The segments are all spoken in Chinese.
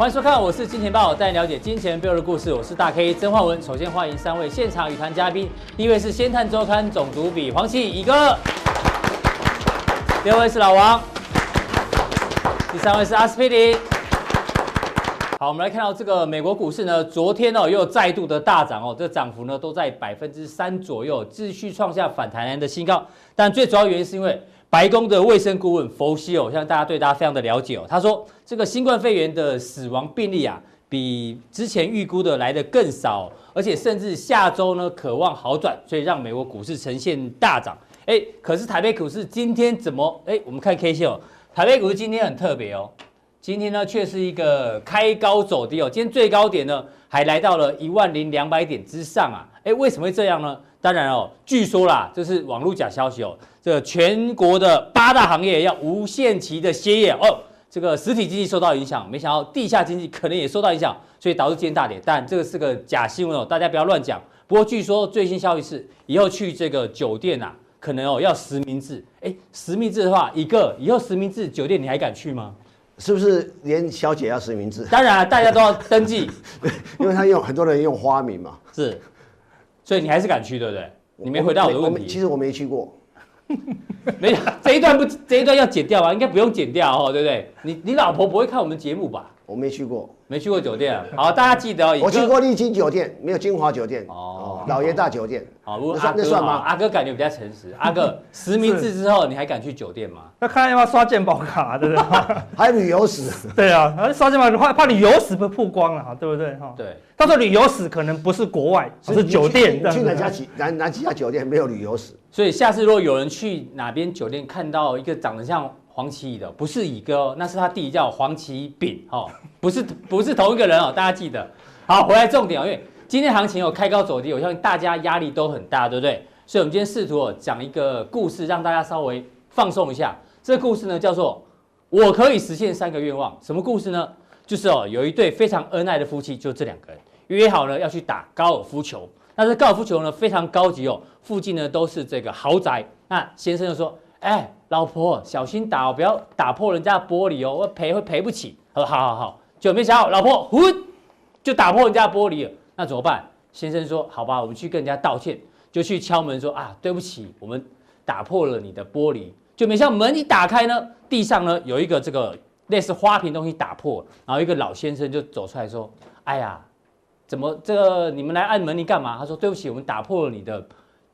欢迎收看，我是金钱豹，带你了解金钱背后的故事。我是大 K 曾焕文。首先欢迎三位现场与谈嘉宾，第一位是《先探周刊》总主笔黄奇乙哥，第二位是老王，第三位是阿斯匹林。好，我们来看到这个美国股市呢，昨天哦又再度的大涨哦，这涨幅呢都在百分之三左右，继续创下反弹的新高。但最主要原因是因为白宫的卫生顾问佛西哦，像大家对大家非常的了解哦，他说这个新冠肺炎的死亡病例啊，比之前预估的来得更少，而且甚至下周呢可望好转，所以让美国股市呈现大涨。哎，可是台北股市今天怎么？哎，我们看 K 线哦，台北股市今天很特别哦。今天呢，却是一个开高走低哦。今天最高点呢，还来到了一万零两百点之上啊。哎，为什么会这样呢？当然哦，据说啦，这是网络假消息哦。这个全国的八大行业要无限期的歇业哦。这个实体经济受到影响，没想到地下经济可能也受到影响，所以导致今天大跌。但这个是个假新闻哦，大家不要乱讲。不过据说最新消息是，以后去这个酒店啊，可能哦要实名制。哎，实名制的话，一个以后实名制酒店你还敢去吗？是不是连小姐要实名制？当然啊，大家都要登记，因为他用很多人用花名嘛。是，所以你还是敢去，对不对？你没回答我的问题。其实我没去过，没这一段不这一段要剪掉啊？应该不用剪掉哦，对不对？你你老婆不会看我们节目吧？我没去过，没去过酒店啊。好，大家记得哦。我去过丽晶酒店，没有金华酒店。哦，老爷大酒店。好，如果阿哥算吗？阿哥感觉比较诚实。阿哥 实名制之后，你还敢去酒店吗？那看要不要刷健保卡，对不对？还有旅游史。对啊，刷健保怕怕旅游史被曝光了，对不对？哈。对。他说旅游史可能不是国外，是酒店。去哪家几哪哪几家酒店没有旅游史？所以下次如果有人去哪边酒店看到一个长得像。黄奇乙的不是乙哥哦，那是他弟弟叫黄奇丙哦，不是不是同一个人哦，大家记得。好，回来重点哦，因为今天行情有开高走低，我相信大家压力都很大，对不对？所以，我们今天试图哦讲一个故事，让大家稍微放松一下。这个故事呢叫做“我可以实现三个愿望”。什么故事呢？就是哦，有一对非常恩爱的夫妻，就这两个人约好了要去打高尔夫球。那这高尔夫球呢非常高级哦，附近呢都是这个豪宅。那先生就说：“哎。”老婆，小心打哦，不要打破人家的玻璃哦，我赔会赔不起。他说好好好，就没想到老婆呼就打破人家玻璃了，那怎么办？先生说好吧，我们去跟人家道歉，就去敲门说啊，对不起，我们打破了你的玻璃。就没想到门一打开呢，地上呢有一个这个类似花瓶东西打破，然后一个老先生就走出来说，哎呀，怎么这个你们来按门铃干嘛？他说对不起，我们打破了你的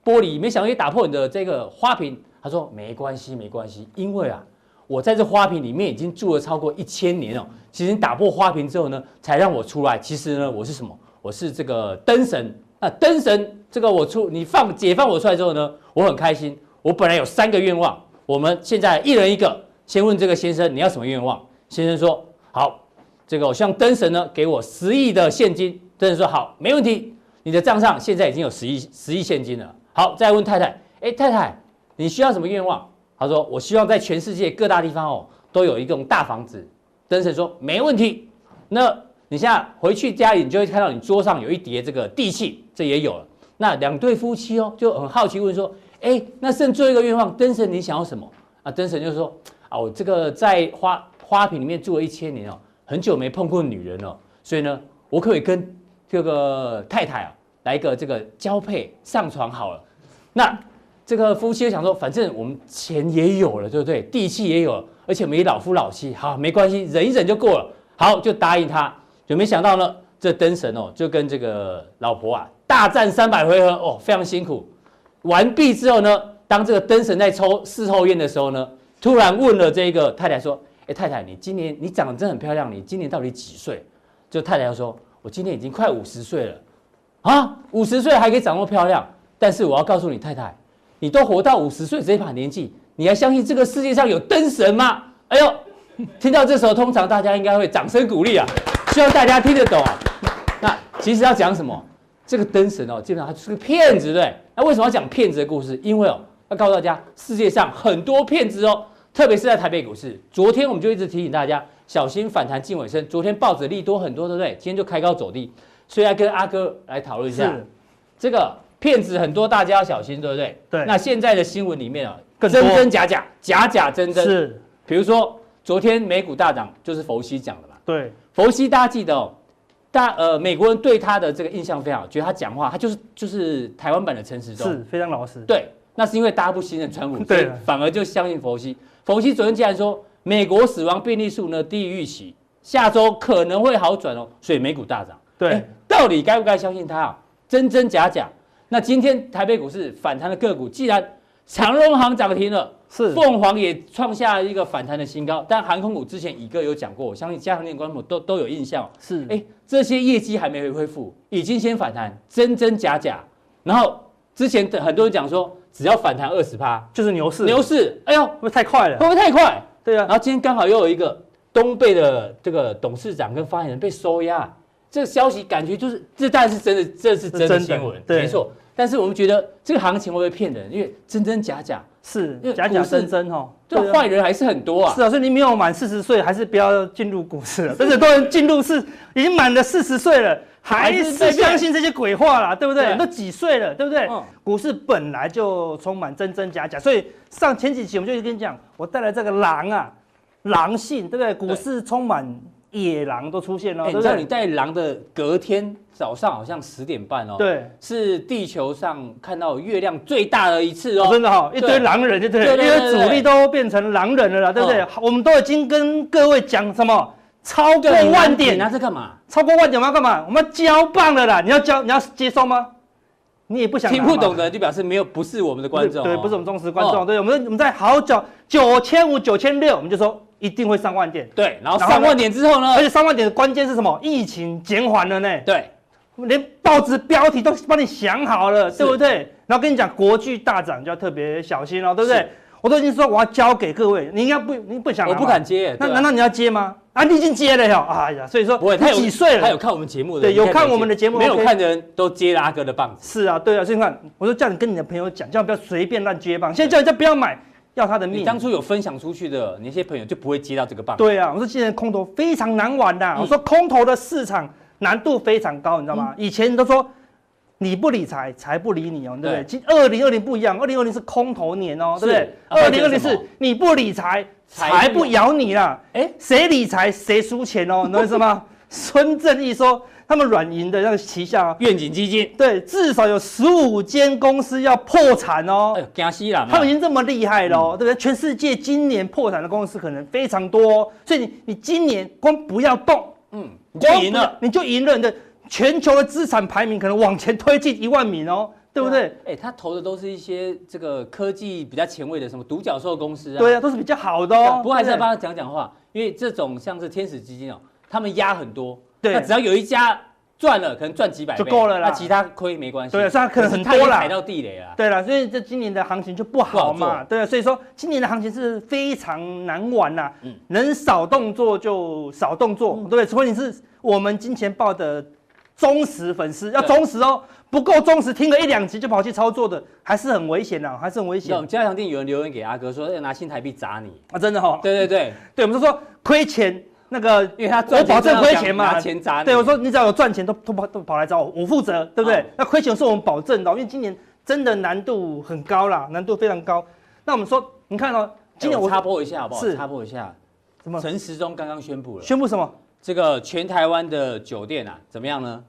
玻璃，没想到也打破你的这个花瓶。他说没关系，没关系，因为啊，我在这花瓶里面已经住了超过一千年了。其实你打破花瓶之后呢，才让我出来。其实呢，我是什么？我是这个灯神啊，灯神。这个我出，你放解放我出来之后呢，我很开心。我本来有三个愿望，我们现在一人一个。先问这个先生，你要什么愿望？先生说好，这个我希望灯神呢给我十亿的现金。灯神说好，没问题。你的账上现在已经有十亿十亿现金了。好，再问太太，哎，太太。你需要什么愿望？他说：“我希望在全世界各大地方哦，都有一栋大房子。”灯神说：“没问题。”那你现在回去家里，你就会看到你桌上有一叠这个地契，这也有了。那两对夫妻哦，就很好奇问说：“哎，那剩最后一个愿望，灯神你想要什么？”啊，灯神就说：“啊，我这个在花花瓶里面住了一千年哦，很久没碰过女人了，所以呢，我可以跟这个太太啊来一个这个交配上床好了。”那。这个夫妻想说，反正我们钱也有了，对不对？地契也有了，而且没老夫老妻，好，没关系，忍一忍就够了。好，就答应他。就没想到呢，这灯神哦，就跟这个老婆啊大战三百回合哦，非常辛苦。完毕之后呢，当这个灯神在抽事后烟的时候呢，突然问了这个太太说：“哎，太太，你今年你长得真很漂亮，你今年到底几岁？”就太太说：“我今年已经快五十岁了。”啊，五十岁还可以长那么漂亮？但是我要告诉你，太太。你都活到五十岁这一把年纪，你还相信这个世界上有灯神吗？哎呦，听到这时候，通常大家应该会掌声鼓励啊，希望大家听得懂啊。那其实要讲什么？这个灯神哦，基本上他是个骗子，对不对？那为什么要讲骗子的故事？因为哦，要告诉大家，世界上很多骗子哦，特别是在台北股市。昨天我们就一直提醒大家，小心反弹近尾声。昨天报纸利多很多，对不对？今天就开高走低，所以来跟阿哥来讨论一下这个。骗子很多，大家要小心，对不对？对。那现在的新闻里面啊，真真假假，假假真真。是。比如说，昨天美股大涨，就是佛西讲的嘛。对，佛西大家记得哦，大呃美国人对他的这个印象非常好，觉得他讲话他就是就是台湾版的陈时中，是非常老实。对，那是因为大家不信任川普，对反而就相信佛西。佛西昨天竟然说美国死亡病例数呢低于预期，下周可能会好转哦，所以美股大涨。对，欸，到底该不该相信他啊？真真假假？那今天台北股市反弹的个股，既然长荣行涨停了，是凤凰也创下一个反弹的新高，但航空股之前乙哥有讲过，我相信加强錠观众都都有印象。是，哎，这些业绩还没恢复，已经先反弹，真真假假？然后之前很多人讲说，只要反弹二十趴就是牛市，牛市，哎呦，会不会太快了？会不会太快？对啊。然后今天刚好又有一个东贝的这个董事长跟发言人被收押。这个消息感觉就是，这当然是真的，这是真的新闻，没错。但是我们觉得这个行情会不会骗人？因为真真假假是，假假真真哈，这坏人还是很多啊。是啊，所以你没有满四十岁，还是不要进入股市了。但是很多人进入是已经满了四十岁了，还是相信这些鬼话啦，对不对？都几岁了，对不对？股市本来就充满真真假假，所以上前几期我们就跟你讲，我带来这个狼啊，狼性，对不对？股市充满。野狼都出现了？你知道你带狼的隔天早上好像十点半哦，对，是地球上看到月亮最大的一次哦，哦真的哈、哦，一堆狼人就对，对，对，对，对，因为主力都变成狼人了啦，对不对？哦、我们都已经跟各位讲什么，超过万点，那是干嘛？超过万点我们要干嘛？我们要交棒了啦！你要交，你要接收吗？你也不想听不懂的就表示没有，不是我们的观众，对，不是我们忠实观众，哦、对，我们我们在好九九千五九千六，我们就说。一定会上万点，对，然后上万点之后呢？而且上万点的关键是什么？疫情减缓了呢？对，连报纸标题都帮你想好了，对不对？然后跟你讲国巨大涨就要特别小心哦，对不对？我都已经说我要交给各位，你应该不，你不想，我不敢接，那难道你要接吗？啊，你已经接了哟，哎呀，所以说，不会，他几岁了？他有看我们节目的，对，有看我们的节目，没有看的人都接了阿哥的棒子。是啊，对啊，所以你看，我说叫你跟你的朋友讲，叫你不要随便乱接棒，现在叫人家不要买。要他的命！你当初有分享出去的那些朋友就不会接到这个棒。对啊，我说现在空头非常难玩的。我说空头的市场难度非常高，你知道吗？以前都说你不理财，财不理你哦，对不对？今二零二零不一样，二零二零是空头年哦，对不对？二零二零是你不理财，财不咬你啦。哎，谁理财谁输钱哦，你懂意思吗？孙正义说。他们软银的那个旗下愿景基金，对，至少有十五间公司要破产哦。哎呦，他们已经这么厉害了，嗯、对不对？全世界今年破产的公司可能非常多，哦，所以你你今年光不要动，嗯，你就赢了，你就赢了。你的全球的资产排名可能往前推进一万名哦，对不对？哎、啊，他投的都是一些这个科技比较前卫的，什么独角兽公司啊？对啊，都是比较好的哦。不过还是要帮他讲讲话，因为这种像是天使基金哦，他们压很多。那只要有一家赚了，可能赚几百就够了啦。那其他亏没关系。对，它可能很多啦。踩到地雷了。对了，所以这今年的行情就不好嘛。对，所以说今年的行情是非常难玩呐。嗯。能少动作就少动作，对不对？除非你是我们金钱豹的忠实粉丝，要忠实哦。不够忠实，听个一两集就跑去操作的，还是很危险的，还是很危险。加强店有人留言给阿哥说要拿新台币砸你啊，真的哈。对对对，对，我们就说亏钱。那个，因为他我保证亏钱嘛，钱砸你。对，我说你只要有赚钱都都跑都跑来找我，我负责，对不对？那亏钱是我们保证的，因为今年真的难度很高啦，难度非常高。那我们说，你看哦，今年我插播一下好不好？是插播一下，什么？陈时中刚刚宣布了，宣布什么？这个全台湾的酒店啊，怎么样呢？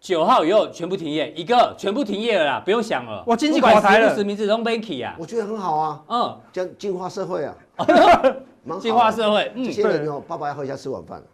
九号以后全部停业，一个全部停业了啦，不用想了。我经济垮台了，实名制都没起啊。我觉得很好啊，嗯，这样净化社会啊。进化社会，嗯，这些人哦，爸爸要回家吃晚饭了。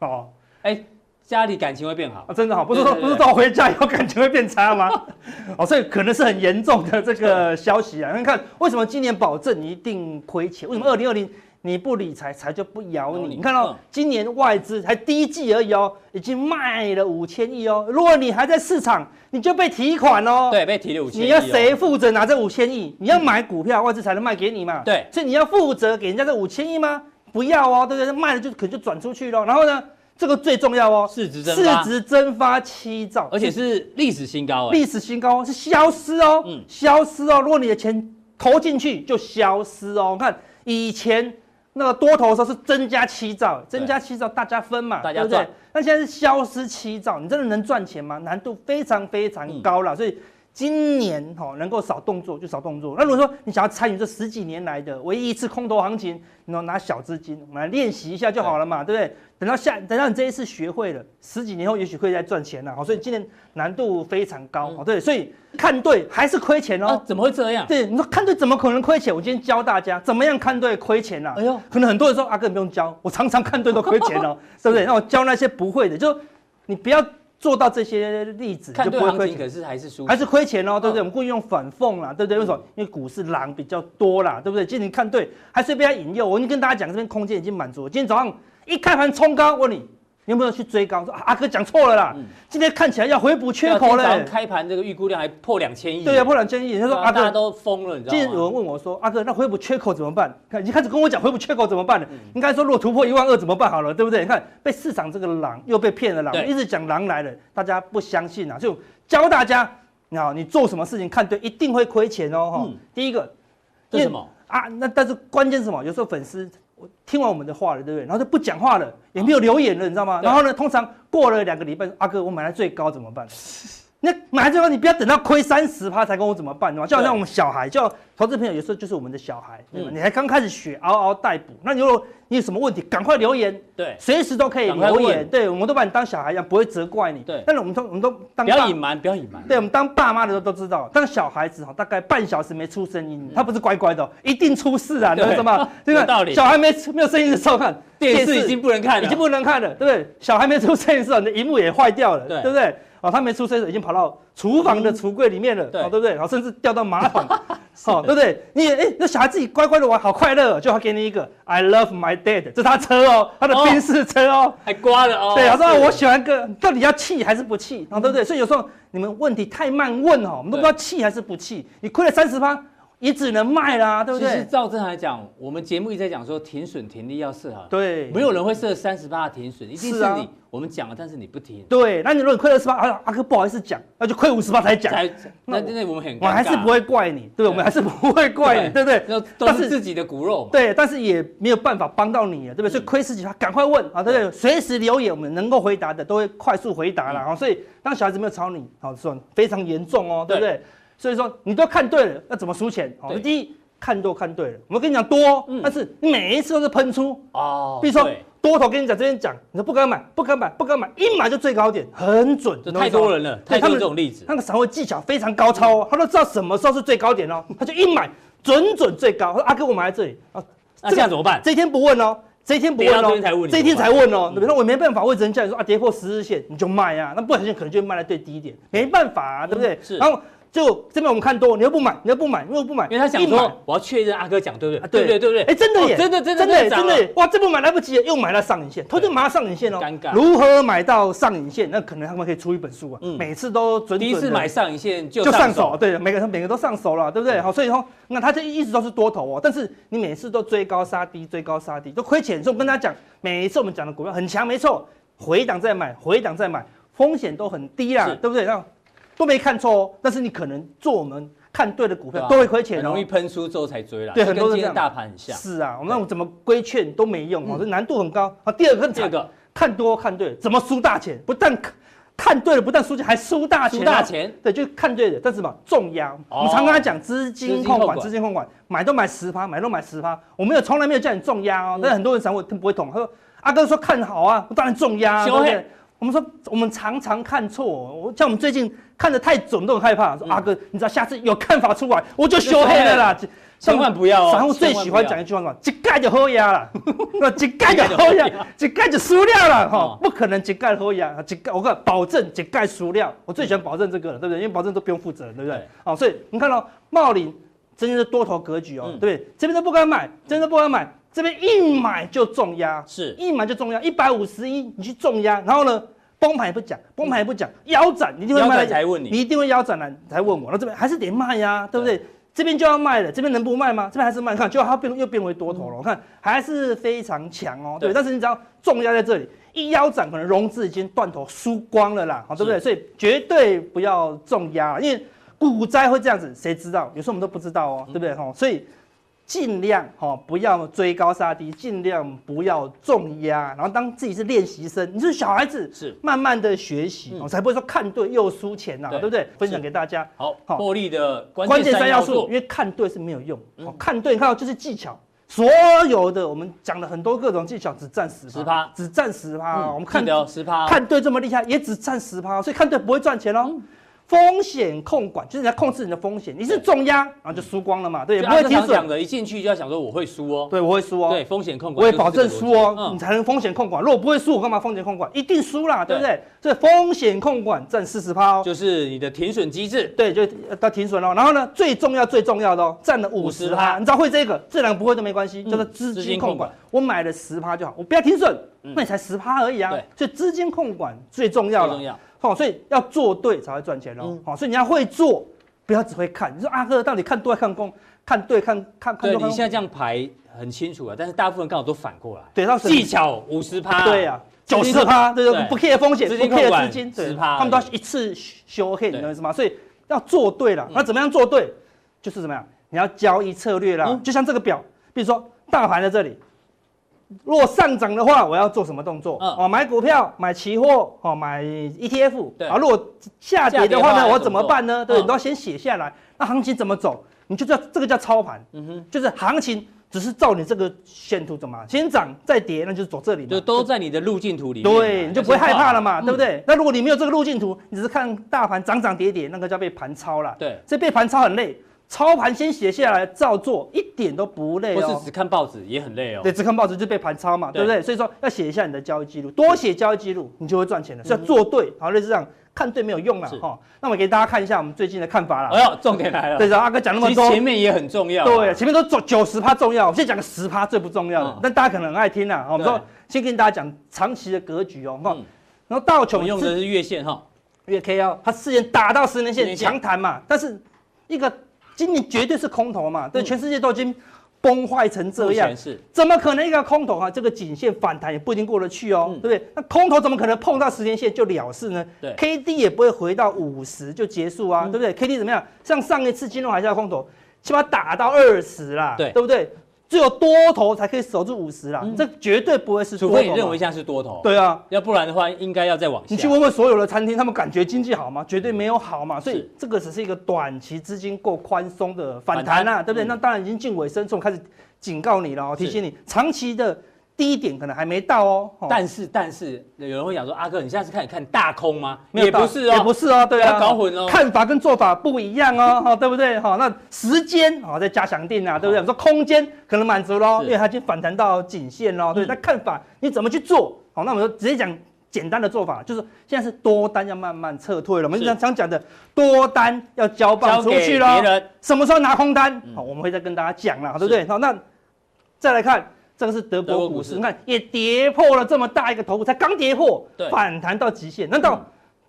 哦，哎，家里感情会变好啊，真的好，不是说不是到回家以后感情会变差吗？哦，所以可能是很严重的这个消息啊。你看，为什么今年保证你一定亏钱？为什么二零二零你不理财，财就不咬你？你看到今年外资才第一季而已哦，已经卖了五千亿哦。如果你还在市场，你就被提款哦。对，被提了五千亿。你要谁负责拿这五千亿？你要买股票，外资才能卖给你嘛。对，所以你要负责给人家这五千亿吗？不要哦，对不对？卖了就可能就转出去喽。然后呢，这个最重要哦，市值蒸发，市值蒸发七兆，而且是历史新高。历史新高是消失哦，嗯，消失哦。如果你的钱投进去就消失哦。看以前那个多头的时候是增加七兆，增加七兆大家分嘛，对不对？那现在是消失七兆，你真的能赚钱吗？难度非常非常高了，所以。今年哈能够少动作就少动作。那如果说你想要参与这十几年来的唯一一次空头行情，你要拿小资金，我们来练习一下就好了嘛，对，不对？等到下等到你这一次学会了，十几年后也许会再赚钱了。好，所以今年难度非常高，哦，对，所以看对还是亏钱哦。怎么会这样？对，你说看对怎么可能亏钱？我今天教大家怎么样看对亏钱啊。哎呦，可能很多人说阿哥你不用教，我常常看对都亏钱哦，对不对？那我教那些不会的，就你不要。做到这些例子就不会亏钱，可是还是输，还是亏钱哦，对不对？我们故意用反讽啦，对不对？为什么？因为股市狼比较多啦，对不对？今天你看对，还是被他引诱，我已经跟大家讲，这边空间已经满足了。今天早上一开盘冲高，问你。你有没有去追高？说阿哥讲错了啦，嗯、今天看起来要回补缺口了。开盘这个预估量还破两千亿。对呀、啊，破两千亿。他说阿哥大家都疯了，你知道吗？今天有人问我说，阿哥那回补缺口怎么办？看，你开始跟我讲回补缺口怎么办了？嗯、应该说如果突破一万二怎么办好了，对不对？你看被市场这个狼又被骗了狼，一直讲狼来了，大家不相信啊，就教大家，你好，你做什么事情看对，一定会亏钱哦。嗯、第一个，为什么啊？那但是关键是什么？有时候粉丝。我听完我们的话了，对不对？然后就不讲话了，也没有留言了，你知道吗？然后呢，通常过了两个礼拜，阿哥，我买来最高怎么办？那买来最高，你不要等到亏三十趴才跟我怎么办？对吧？就好像我们小孩，就投资朋友有时候就是我们的小孩，对吧？你还刚开始学，嗷嗷待哺。那你如果你有什么问题，赶快留言，对，随时都可以留言。对，我们都把你当小孩一样，不会责怪你。对，但是我们都我们都当不要隐瞒，不要隐瞒。对，我们当爸妈的时候都知道，当小孩子哈，大概半小时没出声音，他不是乖乖的，一定出事啊！你知道吗？这个道理。小孩没没有声音的时候看电视已经不能看了，已经不能看了，对不对？小孩没出声音的时候，你的荧幕也坏掉了，对不对？哦，他没出生，已经跑到厨房的橱柜里面了，对，对不对？然后甚至掉到马桶，好，对不对？你也哎，那小孩自己乖乖的玩，好快乐，就他给你一个 I love my dad，这是他车哦，他的宾士车哦，还刮了哦。对，他说我喜欢个，到底要气还是不气？啊，对不对？所以有时候你们问题太慢问哦，我们都不知道气还是不气。你亏了三十趴。也只能卖啦，对不对？其实照正常来讲，我们节目一直在讲说停损停利要设好。对，没有人会设三十八的停损，一定是你。我们讲了，但是你不听。对，那你如果亏二十八，阿阿哥不好意思讲，那就亏五十八才讲。那那我们很，我还是不会怪你，对，我们还是不会怪你，对不对？都是自己的骨肉。对，但是也没有办法帮到你，对不对？所以亏十几趴，赶快问啊，对不对？随时留言，我们能够回答的都会快速回答了啊。所以当小孩子没有吵你，好，算非常严重哦，对不对？所以说你都看对了，那怎么输钱？好，第一。看都看对了，我跟你讲多，嗯、但是你每一次都是喷出哦。比如说多头跟你讲这边讲，你说不敢买，不敢买，不敢买，一买就最高点，很准。这太多人了，太多这种例子。那个散户技巧非常高超哦，他都知道什么时候是最高点哦，他就一买准准最高。他说阿哥，我买在这里啊，那这样怎么办？这一天不问哦，这一天不问哦，这一天才问哦。那我没办法，我只能叫你说啊，跌破十日线你就卖啊，那不小心可能就卖在最低点，没办法啊，对不对？是。然后。就这边我们看多，你又不买，你又不买，你又不买，因为他想说我要确认阿哥讲对不对？对对对对，哎，真的耶，真的真的真的真的，哇，这不买来不及，又买了上影线，他就买到上影线哦。尴尬。如何买到上影线？那可能他们可以出一本书啊，每次都准准。第一次买上影线就就上手，对，每个人每个都上手了，对不对？好，所以说那他这一直都是多头哦，但是你每次都追高杀低，追高杀低都亏钱。所以我跟他讲，每一次我们讲的股票很强，没错，回档再买，回档再买，风险都很低啦，对不对？那。都没看错哦，但是你可能做我们看对的股票都会亏钱，很容易喷出之后才追了。对，很多人这样。大盘很像。是啊，我们那种怎么规劝都没用哦，这难度很高。啊，第二个，第二个看多看对，怎么输大钱？不但看对了，不但输钱，还输大钱。输大钱。对，就看对了，但是什么，重压。我们常跟他讲资金控管，资金控管，买都买十趴，买都买十趴。我没有从来没有叫你重压哦，但是很多人散户他不会懂，他说阿哥说看好啊，我当然重压，对不对？我们说我们常常看错，我像我们最近。看的太准都很害怕，说阿哥，你知道下次有看法出来，我就修黑了啦。千万不要哦。散户最喜欢讲一句话，嘛一盖就好压了，那一盖就好压，一盖就输掉了哈，不可能一盖好压，一盖我看保证一盖输掉。我最喜欢保证这个了，对不对？因为保证都不用负责，对不对？好，所以你看到茂林真的是多头格局哦，对不对？这边都不敢买，真的不敢买，这边一买就重压，是一买就重压，一百五十一你去重压，然后呢？崩盘也不讲，崩盘也不讲，腰斩你一定会卖才问你，你一定会腰斩了才问我。那这边还是得卖呀，对不对？这边就要卖了，这边能不卖吗？这边还是卖，看，就它变又变为多头了，我看还是非常强哦，对。但是你只要重压在这里，一腰斩，可能融资已经断头输光了啦，好，对不对？所以绝对不要重压，因为股灾会这样子，谁知道？有时候我们都不知道哦，对不对？哈，所以尽量哈不要追高杀低，尽量不要重压，然后当自己是练习生，你是小孩子，是。慢慢的学习，我、嗯、才不会说看对又输钱呐、啊，对。不对？分享给大家。好，获利的关键三要素，因为看对是没有用，嗯、看对你看到就是技巧，所有的我们讲了很多各种技巧，只占十十趴，只占十趴。我们看十趴，看对这么厉害，也只占十趴，所以看对不会赚钱哦。嗯风险控管就是你要控制你的风险，你是重压，然后就输光了嘛，对，不会停损的。一进去就要想说我会输哦，对，我会输哦，对，风险控管，我也保证输哦，你才能风险控管。如果不会输，我干嘛风险控管？一定输啦，对不对？所以风险控管占四十趴哦，就是你的停损机制，对，就到停损了。然后呢，最重要最重要的哦，占了五十趴，你知道会这个，这两个不会都没关系，叫做资金控管。我买了十趴就好，我不要停损，那你才十趴而已啊。所以资金控管最重要了。好，所以要做对才会赚钱哦。好，所以你要会做，不要只会看。你说阿哥到底看多还看空？看对看看看多。对，你现在这样排很清楚了，但是大部分刚好都反过来。对，到技巧五十趴。对呀，九十趴，对对，不 care 风险，不 care 资金，十趴，他们都要一次修黑，你知道吗？所以要做对了。那怎么样做对？就是怎么样？你要交易策略啦。就像这个表，比如说大盘在这里。如果上涨的话，我要做什么动作？哦、嗯，买股票、买期货、哦，买 ETF。对啊，如果下跌的话呢，我怎么办呢？对，你都要先写下来。那行情怎么走？你就叫这个叫操盘。嗯哼，就是行情只是照你这个线图怎么先涨再跌，那就是走这里。就都在你的路径图里面。对，你就不会害怕了嘛，对不对？那如果你没有这个路径图，你只是看大盘涨涨跌跌，那个叫被盘操了。对，所以被盘操很累。操盘先写下来，照做，一点都不累哦。不是只看报纸也很累哦。对，只看报纸就被盘操嘛，对，对不对？所以说要写一下你的交易记录，多写交易记录，你就会赚钱了。是要做对，好，类似这样，看对没有用了哈。那我给大家看一下我们最近的看法了。哎呦，重点来了。对，然后阿哥讲那么多，前面也很重要。对，前面都九九十趴重要，我现在讲个十趴最不重要的。但大家可能很爱听啊。我们说先跟大家讲长期的格局哦。然后道琼用的是月线哈，月 K 哦，它之前打到十年线强弹嘛，但是一个。今年绝对是空头嘛？对，全世界都已经崩坏成这样，是怎么可能一个空头啊？这个颈线反弹也不一定过得去哦，对不对？那空头怎么可能碰到时间线就了事呢？对，K D 也不会回到五十就结束啊，对不对？K D 怎么样？像上一次金融海啸空头，起码打到二十啦，对，对不对？只有多头才可以守住五十啦，这绝对不会是多头。除非你认为现在是多头。对啊，要不然的话，应该要再往下。你去问问所有的餐厅，他们感觉经济好吗？绝对没有好嘛。所以这个只是一个短期资金够宽松的反弹啊，对不对？那当然已经近尾声，从开始警告你了，提醒你长期的。低点可能还没到哦，但是但是有人会讲说，阿哥，你现在是看看大空吗？也不是哦，也不是哦，对啊，搞混哦，看法跟做法不一样哦，哈，对不对？哈，那时间啊再加强定啊，对不对？我说空间可能满足喽，因为它已经反弹到颈线喽，对。那看法你怎么去做？好，那我们就直接讲简单的做法，就是现在是多单要慢慢撤退了，我们常常讲的多单要交棒出去了，什么时候拿空单？好，我们会再跟大家讲了，对不对？好，那再来看。这个是德国股市，你看也跌破了这么大一个头部，才刚跌破，反弹到极限。难道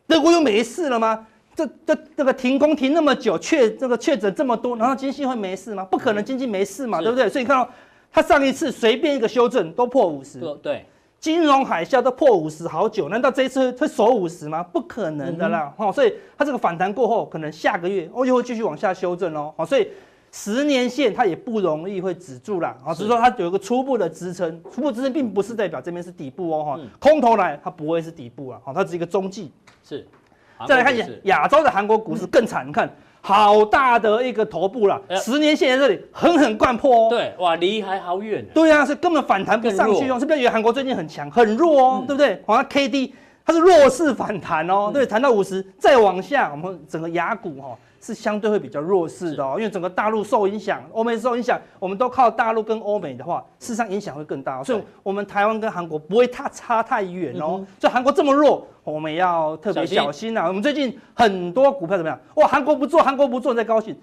德国又没事了吗？这这这个停工停那么久，确这个确诊这么多，难道经济会没事吗？不可能，经济没事嘛，对不对？所以你看到它上一次随便一个修正都破五十，对，金融海啸都破五十好久，难道这一次会守五十吗？不可能的啦，哈，所以它这个反弹过后，可能下个月哦又会继续往下修正哦，好，所以。十年线它也不容易会止住啦，啊，只是说它有一个初步的支撑，初步支撑并不是代表这边是底部哦，哈，空头来它不会是底部啊，好，它只是一个中继。是，再来看一下亚洲的韩国股市更惨，你看好大的一个头部了，十年线在这里狠狠灌破哦。对，哇，离还好远。对啊，是根本反弹不上去哦，是不是以为韩国最近很强，很弱哦，对不对？好像 K D 它是弱势反弹哦，对，弹到五十再往下，我们整个亚股哈。是相对会比较弱势的哦，因为整个大陆受影响，欧美受影响，我们都靠大陆跟欧美的话，事实上影响会更大，所以我们台湾跟韩国不会太差太远哦。所以韩国这么弱，我们要特别小心啊。我们最近很多股票怎么样？哇，韩国不做，韩国不做，你在高兴，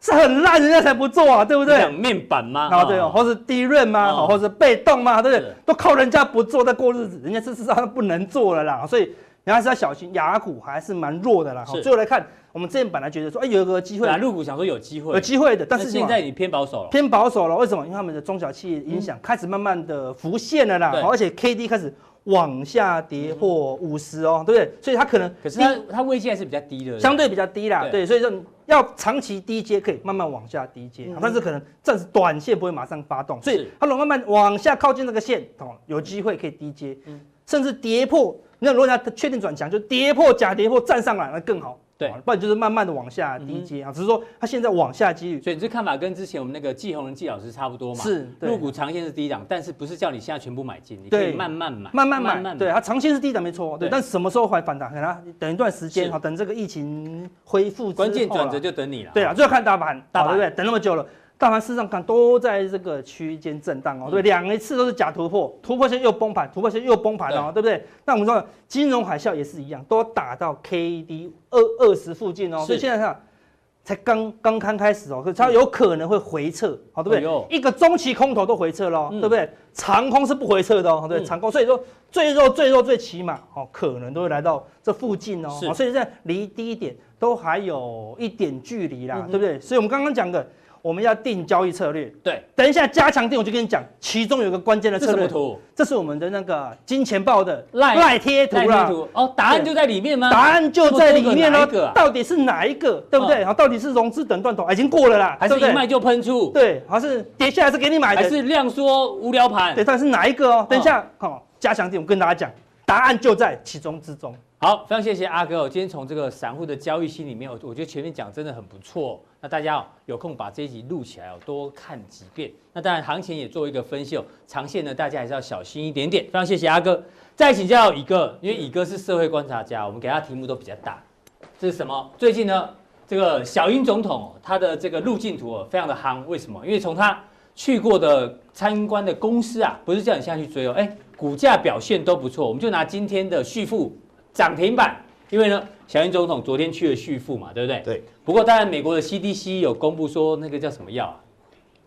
是很烂，人家才不做啊，对不对？讲面板吗？啊，对哦，或是低润吗？或是被动吗？对不对？都靠人家不做在过日子，人家事实上不能做了啦，所以。你还是要小心，雅股还是蛮弱的啦。好，最后来看，我们之前本来觉得说，哎，有一个机会，入股想说有机会，有机会的，但是现在你偏保守了，偏保守了。为什么？因为他们的中小企业影响开始慢慢的浮现了啦，而且 K D 开始往下跌破五十哦，对不对？所以它可能，可是它它位阶还是比较低的，相对比较低啦，对，所以说要长期低阶可以慢慢往下低阶，但是可能暂时短线不会马上发动，所以它如果慢慢往下靠近那个线哦，有机会可以低阶，甚至跌破。那如果它确定转强，就跌破假跌破站上来，那更好。对，不然就是慢慢的往下低接啊。只是说它现在往下几率，所以你这看法跟之前我们那个季红人季老师差不多嘛？是，入股长线是低档，但是不是叫你现在全部买进，你可以慢慢买，慢慢买。对，它长线是低档没错，对。但什么时候会反弹？可能等一段时间，哈，等这个疫情恢复，关键转折就等你了。对啊，就要看大盘，大盘对不对？等那么久了。大盘市场看都在这个区间震荡哦，对，两一次都是假突破，突破线又崩盘，突破线又崩盘了，对不对？那我们说金融海啸也是一样，都打到 K D 二二十附近哦，所以现在看才刚刚刚开始哦，可是它有可能会回撤，好，对不对？一个中期空头都回撤了，对不对？长空是不回撤的哦，对，长空，所以说最弱最弱最起码哦，可能都会来到这附近哦，所以现在离低点都还有一点距离啦，对不对？所以我们刚刚讲的。我们要定交易策略，对，等一下加强定，我就跟你讲，其中有一个关键的策略图，这是我们的那个金钱豹的赖赖贴图啦。哦，答案就在里面吗？答案就在里面喽。到底是哪一个？对不对？好，到底是融资等断头，已经过了啦，还是一卖就喷出？对，还是跌下来是给你买的？还是量缩无聊盘？对，到底是哪一个哦？等一下，好，加强定，我跟大家讲，答案就在其中之中。好，非常谢谢阿哥。我今天从这个散户的交易心里面，我我觉得前面讲真的很不错。那大家哦有空把这一集录起来哦，多看几遍。那当然行情也做一个分析哦，长线呢大家还是要小心一点点。非常谢谢阿哥。再请教乙哥，因为乙哥是社会观察家，我们给他题目都比较大。这是什么？最近呢，这个小英总统他的这个路径图哦，非常的夯。为什么？因为从他去过的参观的公司啊，不是叫你下去追哦，哎，股价表现都不错。我们就拿今天的续富。涨停板，因为呢，小英总统昨天去了旭富嘛，对不对？对。不过当然，美国的 CDC 有公布说，那个叫什么药啊？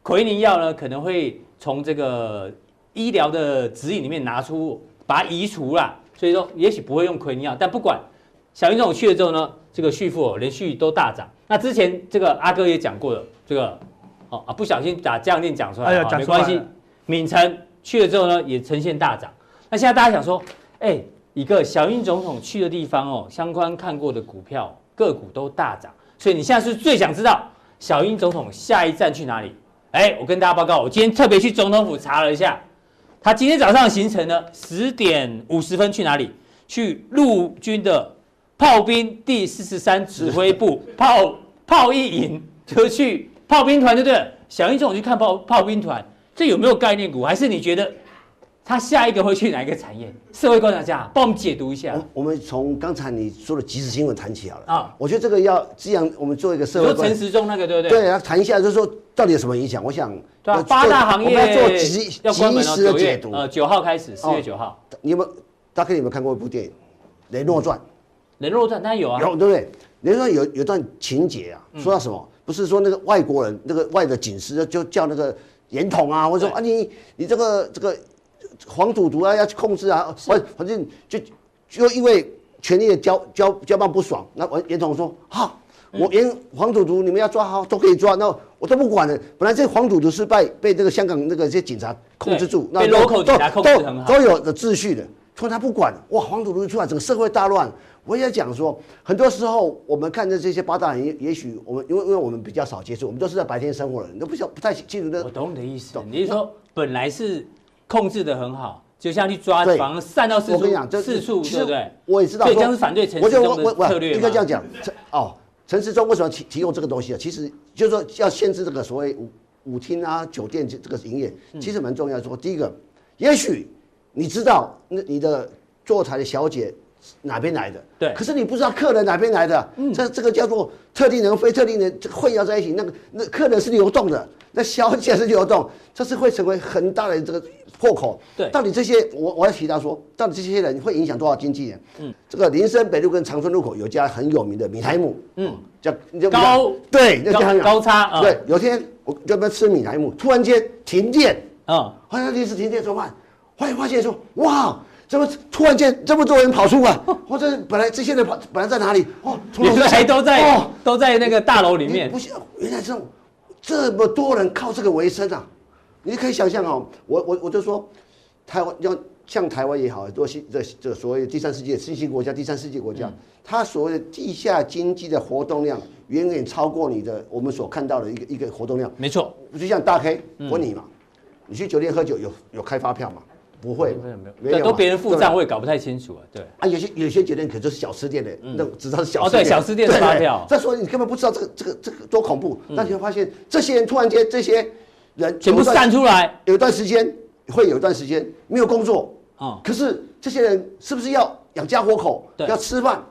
奎宁药呢，可能会从这个医疗的指引里面拿出，把它移除了。所以说，也许不会用奎宁药。但不管，小英总统去了之后呢，这个旭富连续都大涨。那之前这个阿哥也讲过了，这个哦啊，不小心把这样念讲出来，哎呀，讲没关系。敏成去了之后呢，也呈现大涨。那现在大家想说，哎。一个小英总统去的地方哦，相关看过的股票个股都大涨，所以你现在是最想知道小英总统下一站去哪里？哎，我跟大家报告，我今天特别去总统府查了一下，他今天早上行程呢，十点五十分去哪里？去陆军的炮兵第四十三指挥部 炮炮一营，就去炮兵团，对不对？小英总统去看炮炮兵团，这有没有概念股？还是你觉得？他下一个会去哪一个产业？社会观察家，帮我们解读一下。我们从刚才你说的即时新闻谈起好了啊。我觉得这个要这样，我们做一个社会。陈时中那个对不对？对啊，谈一下，就是说到底有什么影响？我想，对啊，八大行业要做即即时的解读。呃，九号开始，四月九号。你有没有？大家有没有看过一部电影《雷诺传》？雷诺传当然有啊，有对不对？雷诺传有有段情节啊，说到什么？不是说那个外国人，那个外的警司就叫那个严统啊，或者说啊你你这个这个。黄赌毒啊，要去控制啊，反反正就就因为权力的交交交棒不爽，那我严总说好，我严黄赌毒你们要抓好都可以抓，那我都不管了。本来这黄赌毒是被被这个香港那个这些警察控制住，那都都都有的秩序的，说他不管，哇，黄赌毒一出来，整个社会大乱。我也讲说，很多时候我们看着这些八大人，也许我们因为因为我们比较少接触，我们都是在白天生活的人，都不晓不太清楚的。我懂你的意思，你是说本来是。控制的很好，就像去抓防散到四处，我跟你讲，四处对不对？我也知道，所以这样是反对陈时中的策略。应该这样讲，哦，陈时中为什么提提供这个东西啊？其实就是说要限制这个所谓舞舞厅啊、酒店这这个营业，其实蛮重要。说第一个，也许你知道那你的坐台的小姐哪边来的，对，可是你不知道客人哪边来的，这这个叫做特定人、非特定人混淆在一起。那个那客人是流动的，那小姐是流动，这是会成为很大的这个。破口，对，到底这些我我要提到说，到底这些人会影响多少经纪人？嗯，这个林森北路跟长春路口有家很有名的米苔木，嗯，叫叫高，对，那家高差，对，有天我在那边吃米苔木，突然间停电，啊，好像临时停电怎么办？后来发现说，哇，怎么突然间这么多人跑出来？或者本来这些人跑本来在哪里？哦，原来都在哦，都在那个大楼里面。不是，原来这种这么多人靠这个为生啊！你可以想象哦，我我我就说，台湾要像台湾也好，多新这这所谓第三世界新兴国家、第三世界国家，它所谓的地下经济的活动量远远超过你的我们所看到的一个一个活动量。没错，就像大 K 问你嘛，你去酒店喝酒有有开发票吗？不会，没有，都别人付账，我也搞不太清楚啊。对啊，有些有些酒店可就是小吃店的，那只知道是小吃店。哦，对，小吃店的发票。再说你根本不知道这个这个这个多恐怖。那你会发现，这些人突然间这些人全部散出来，有一段时间会有一段时间没有工作啊。可是这些人是不是要养家活口，要吃饭？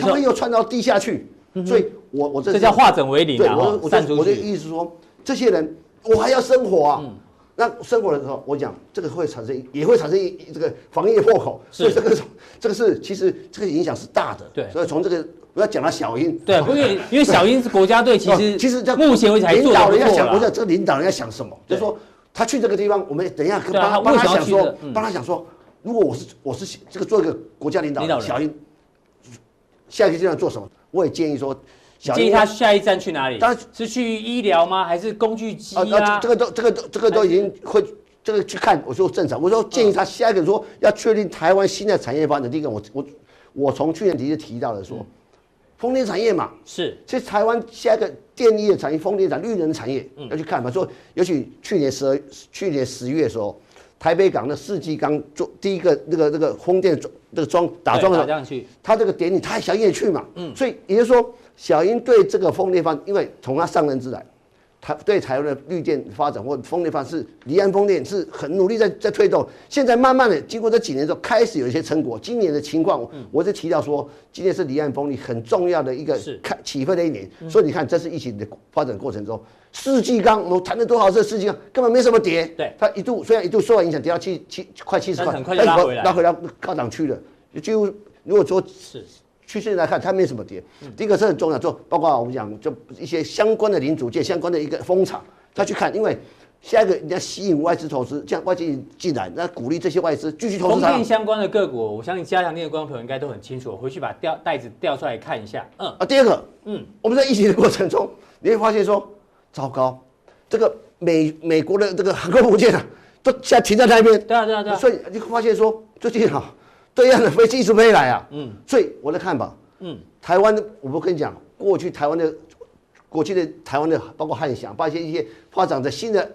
他们又窜到地下去。所以我我这这叫化整为零对！我我我的意思说，这些人我还要生活啊。那生活的时候，我讲这个会产生，也会产生一这个防疫破口，所以这个这个是其实这个影响是大的。对，所以从这个我要讲到小英。对，因为因为小英是国家队，其实其实在目前为止领导人要想，我讲这个领导人要想什么？就是说他去这个地方，我们等一下帮他帮他想说，帮他想说，如果我是我是这个做一个国家领导人，小英下一个阶段做什么？我也建议说。建议他下一站去哪里？他是去医疗吗？还是工具机啊？这个都这个都这个都已经会这个去看。我说正常。我说建议他下一个说要确定台湾新的产业发展。第一个，我我我从去年底就提到了说，风电产业嘛，是，其实台湾下一个电力的产业，风电产业绿能产业要去看嘛。说尤其去年十二去年十月的时候，台北港的世纪钢做第一个那个那个风电装那个装打桩的时候，他这个典礼他想也去嘛。嗯，所以也就是说。小英对这个风电发，因为从他上任之来，他对台湾的绿电发展或风电发是离岸风电是很努力在在推动。现在慢慢的经过这几年之后，开始有一些成果。今年的情况，我就提到说，今年是离岸风力很重要的一个开起飞的一年。所以你看，这是疫情的发展过程中，世纪钢我们谈了多少次世纪钢，根本没什么跌。对，它一度虽然一度受到影响，跌到七七快七十块，很快就拉回来，拉回来高档区了。几乎如果说是。趋势来看，它没什么跌。第一个是很重要，就包括我们讲，就一些相关的零组件、相关的一个风场，他去看，因为下一个你要吸引外资投资，这样外资进来，那鼓励这些外资继续投资。风电相关的个股，我相信加强錠的观众朋友应该都很清楚。我回去把调袋子调出来看一下。嗯啊，第二个，嗯，我们在疫情的过程中，你会发现说，糟糕，这个美美国的这个航空母舰啊，都现在停在那边。对啊，对啊，对啊。所以你会发现说，最近啊。对岸的飞机一直没来啊，嗯，所以我的看法，嗯，台湾的，我不跟你讲，过去台湾的，过去的台湾的，包括汉翔，包括一些发展的新的，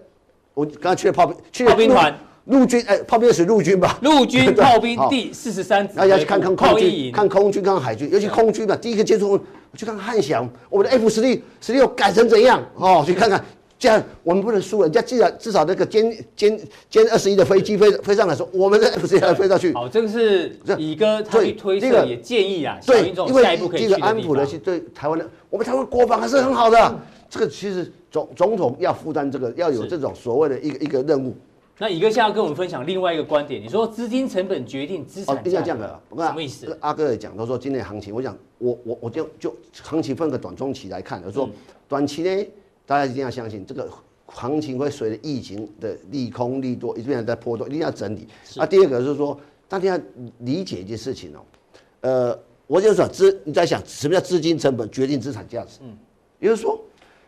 我刚刚去了炮兵，去了炮兵团，陆军，哎，炮兵是陆军吧？陆军 炮兵第四十三，然后要去看看空军，看空军，看海军，尤其空军嘛，第一个接触，我去看汉翔，我们的 F 十六十六改成怎样？哦，去看看。这样我们不能输，人家至少至少那个歼歼歼二十一的飞机飞飞上来说，我们的 F 十六飞上去。好，这个是乙哥他去推测也建议啊，对，因为这个安抚的是对台湾的，我们台湾国防还是很好的。嗯、这个其实总总统要负担这个，要有这种所谓的一个一个任务。那乙哥现在要跟我们分享另外一个观点，你说资金成本决定资产价这样的，什么意思？阿哥也讲，他说今年行情，我讲我我我就就行情分个短中期来看，我说短期呢，大家一定要相信这个。行情会随着疫情的利空利多，一直在波动，一定要整理。那第二个是说，大家要理解一件事情哦，呃，我就说资，你在想什么叫资金成本决定资产价值？嗯，也就是说，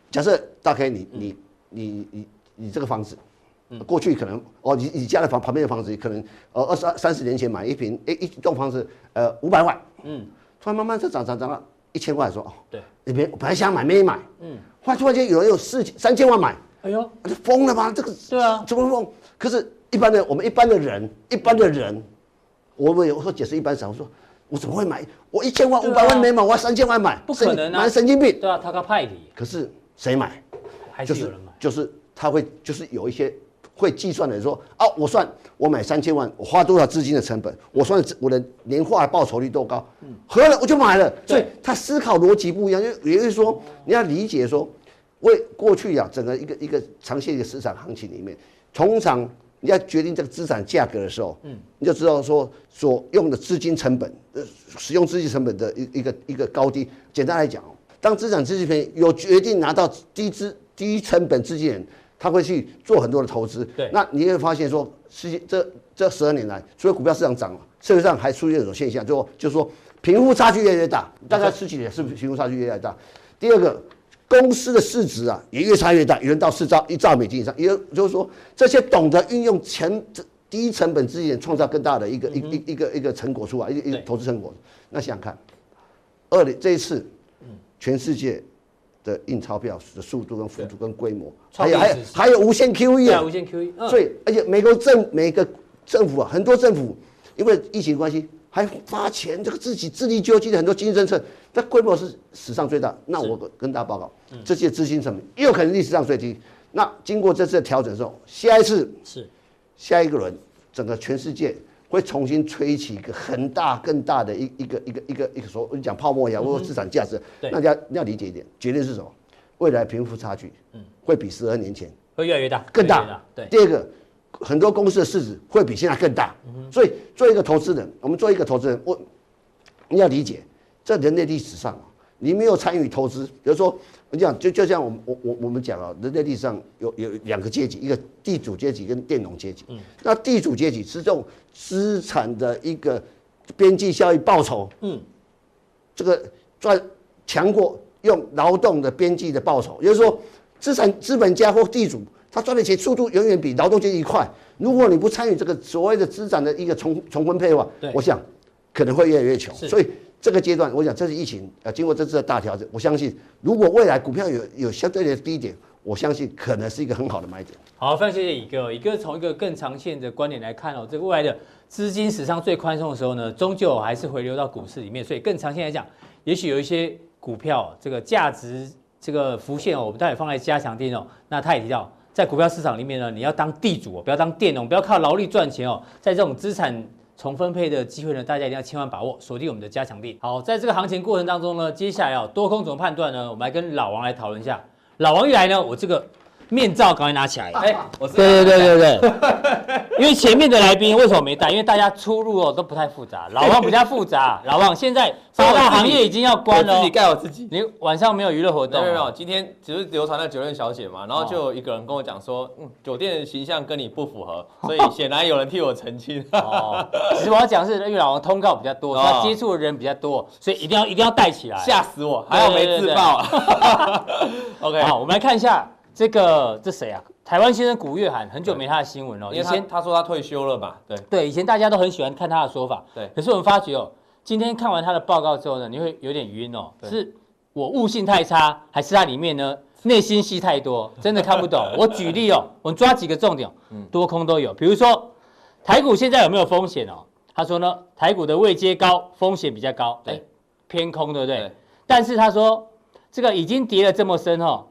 假设大概你你你你你这个房子，过去可能哦，你你家的房旁边的房子可能呃二十三十年前买一平，哎一栋房子呃五百万，嗯，突然慢慢这涨涨涨到一千万，说哦，对，你别本来想买没买，嗯，后来突然间有人有四三千万买。哎呦，这疯了吗？这个对啊，怎么疯？可是，一般的我们一般的人，一般的人，我们有时候解释一般少，我说我怎么会买？我一千万、五百万没买，我要三千万买，不可能啊！买神经病。对啊，他个派里。可是谁买？还是有人买？就是他会，就是有一些会计算的人说，哦，我算我买三千万，我花多少资金的成本？我算我的年化报酬率多高？嗯，合了我就买了。所以他思考逻辑不一样，就也就是说，你要理解说。为过去呀，整个一个一个长线的市场行情里面，通常你要决定这个资产价格的时候，嗯，你就知道说所用的资金成本，呃，使用资金成本的一一个一个高低。简单来讲，当资产资金便宜有决定拿到低资低成本资金人，他会去做很多的投资。对，那你会发现说，世界这这十二年来，除了股票市场涨社会上还出现一种现象，就就是说贫富差距越来越大，大家十几年是不是贫富差距越来越大？第二个，公司的市值啊也越差越大，有人到四兆一兆美金以上，也就是说这些懂得运用钱低成本资源创造更大的一个一一一个一个成果出来，一个一个投资成果。那想想看，二零这一次，全世界。的印钞票的速度跟幅度跟规模，还有还有还有无限 QE 啊，无限 QE，所以而且美国政每个政府啊，很多政府因为疫情关系还发钱，这个自己自力救济的很多经济政策，它规模是史上最大。那我跟大家报告，这些资金成本又可能历史上最低。那经过这次的调整之后，下一次是下一个轮，整个全世界。会重新吹起一个很大、更大的一一个一个一个一个说，我讲泡沫一样，或者资产价值，大家要理解一点，决定是什么？未来贫富差距，嗯会比十二年前会越来越大，更大。对，第二个，很多公司的市值会比现在更大。所以，做一个投资人，我们做一个投资人，我你要理解，在人类历史上，你没有参与投资，比如说。我讲就就像我们我我我们讲啊，人类历史上有有两个阶级，一个地主阶级跟佃农阶级。嗯。那地主阶级是这种资产的一个边际效益报酬。嗯。这个赚强过用劳动的边际的报酬，也就是说，资产资本家或地主他赚的钱速度远远比劳动阶级快。如果你不参与这个所谓的资产的一个重重分配的话，我想可能会越来越穷。所以。这个阶段，我想这是疫情啊，经过这次的大调整，我相信如果未来股票有有相对的低点，我相信可能是一个很好的买点。好，非常谢谢乙哥。乙哥从一个更长线的观点来看哦，这个未来的资金史上最宽松的时候呢，终究还是回流到股市里面。所以更长线来讲，也许有一些股票这个价值这个浮现哦，我们待会放在加强錠哦。那他也提到，在股票市场里面呢，你要当地主哦，不要当佃农，不要靠劳力赚钱哦，在这种资产。重分配的机会呢，大家一定要千万把握，锁定我们的加强力。好，在这个行情过程当中呢，接下来啊多空怎么判断呢？我们来跟老王来讨论一下。老王一来呢，我这个。面罩赶快拿起来！哎，我是对对对对对，因为前面的来宾为什么没带？因为大家出入哦都不太复杂，老王比较复杂。老王现在八大行业已经要关了，自己盖我自己。你晚上没有娱乐活动？没有没有，今天只是流传那酒店小姐嘛，然后就有一个人跟我讲说，嗯，酒店的形象跟你不符合，所以显然有人替我澄清。哦，其实我要讲是，因为老王通告比较多，他接触的人比较多，所以一定要一定要带起来。吓死我，还好没自爆。OK，好，我们来看一下。这个这谁啊？台湾先生古月涵，很久没他的新闻了。以前他说他退休了吧？对对，以前大家都很喜欢看他的说法。对，可是我们发觉哦，今天看完他的报告之后呢，你会有点晕哦。是我悟性太差，还是他里面呢内心戏太多？真的看不懂。我举例哦，我们抓几个重点，多空都有。比如说台股现在有没有风险哦？他说呢，台股的位阶高，风险比较高，对，偏空对不对？但是他说这个已经跌了这么深哦。